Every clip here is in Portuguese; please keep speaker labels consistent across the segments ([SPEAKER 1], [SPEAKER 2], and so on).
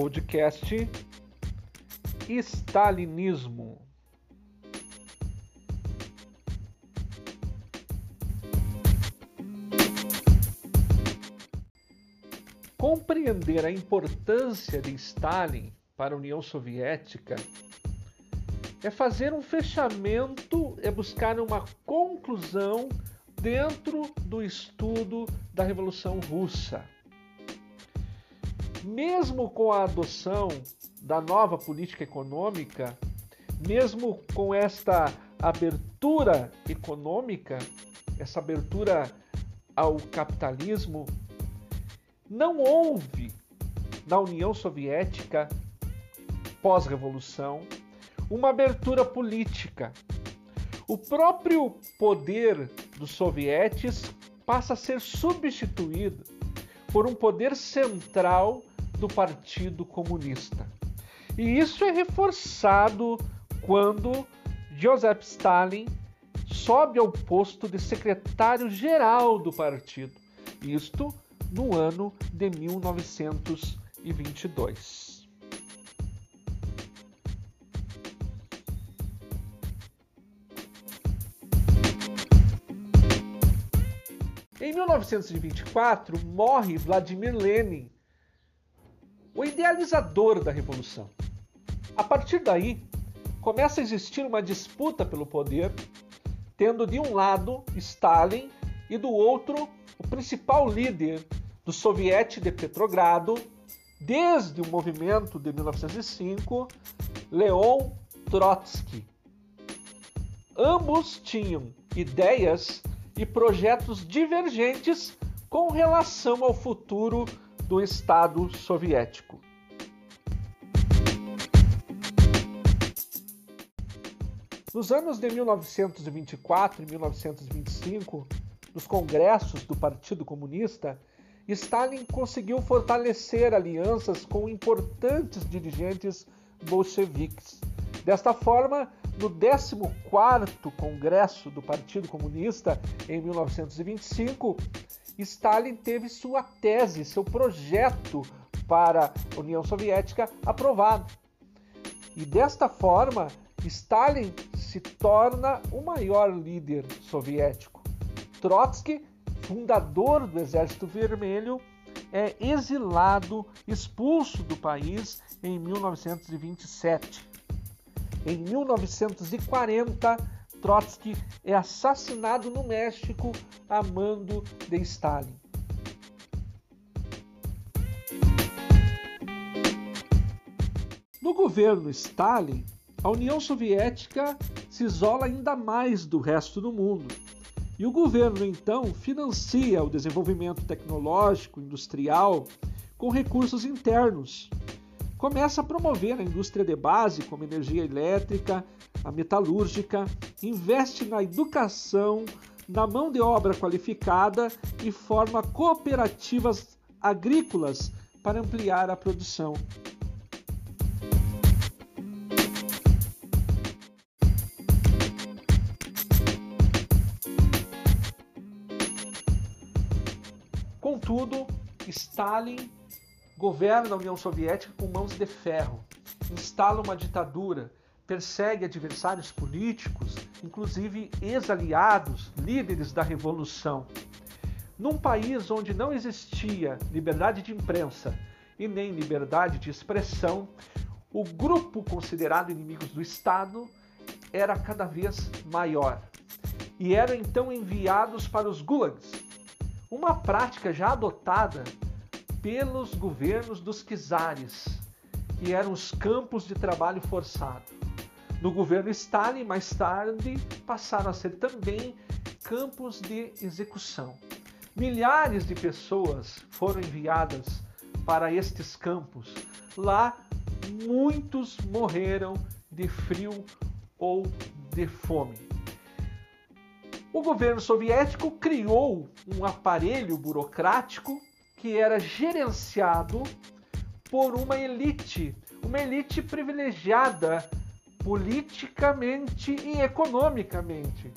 [SPEAKER 1] podcast Stalinismo. Compreender a importância de Stalin para a União Soviética é fazer um fechamento, é buscar uma conclusão dentro do estudo da Revolução Russa. Mesmo com a adoção da nova política econômica, mesmo com esta abertura econômica, essa abertura ao capitalismo, não houve na União Soviética pós-revolução uma abertura política. O próprio poder dos sovietes passa a ser substituído por um poder central do Partido Comunista. E isso é reforçado quando Joseph Stalin sobe ao posto de secretário-geral do partido. Isto no ano de 1922. Em 1924, morre Vladimir Lenin, o idealizador da revolução. A partir daí, começa a existir uma disputa pelo poder, tendo de um lado Stalin e do outro o principal líder do soviete de Petrogrado, desde o movimento de 1905, Leon Trotsky. Ambos tinham ideias e projetos divergentes com relação ao futuro do Estado soviético. Nos anos de 1924 e 1925, nos congressos do Partido Comunista, Stalin conseguiu fortalecer alianças com importantes dirigentes bolcheviques. Desta forma, no 14º Congresso do Partido Comunista, em 1925, Stalin teve sua tese, seu projeto para a União Soviética aprovado. E desta forma, Stalin se torna o maior líder soviético. Trotsky, fundador do Exército Vermelho, é exilado, expulso do país em 1927. Em 1940, Trotsky é assassinado no México a mando de Stalin. No governo Stalin, a União Soviética se isola ainda mais do resto do mundo. E o governo então financia o desenvolvimento tecnológico, industrial, com recursos internos, começa a promover a indústria de base, como energia elétrica, a metalúrgica, investe na educação, na mão de obra qualificada e forma cooperativas agrícolas para ampliar a produção. Contudo, Stalin governa a União Soviética com mãos de ferro, instala uma ditadura, persegue adversários políticos, inclusive ex-aliados, líderes da revolução. Num país onde não existia liberdade de imprensa e nem liberdade de expressão, o grupo considerado inimigos do Estado era cada vez maior e eram então enviados para os gulags, uma prática já adotada pelos governos dos czares, que eram os campos de trabalho forçado. No governo Stalin, mais tarde, passaram a ser também campos de execução. Milhares de pessoas foram enviadas para estes campos. Lá, muitos morreram de frio ou de fome. O governo soviético criou um aparelho burocrático que era gerenciado por uma elite, uma elite privilegiada politicamente e economicamente.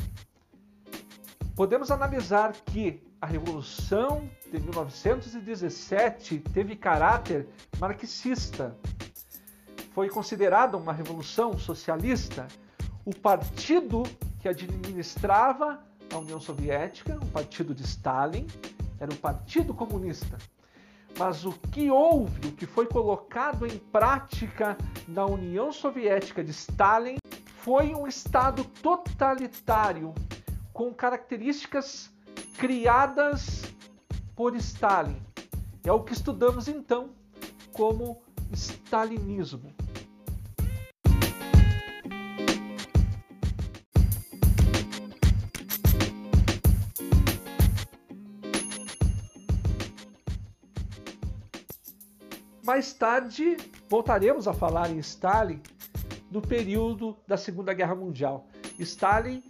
[SPEAKER 1] Podemos analisar que a Revolução de 1917 teve caráter marxista. Foi considerada uma revolução socialista. O partido que administrava a União Soviética, o partido de Stalin, era o Partido Comunista. Mas o que houve, o que foi colocado em prática na União Soviética de Stalin foi um Estado totalitário, com características criadas por Stalin. É o que estudamos então como stalinismo. Mais tarde voltaremos a falar em Stalin no período da Segunda Guerra Mundial. Stalin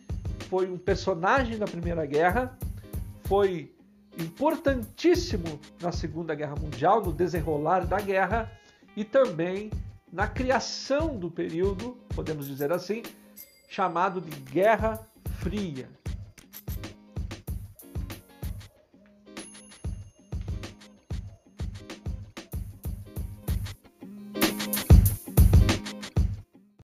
[SPEAKER 1] foi um personagem da Primeira Guerra, foi importantíssimo na Segunda Guerra Mundial, no desenrolar da guerra e também na criação do período, podemos dizer assim, chamado de Guerra Fria.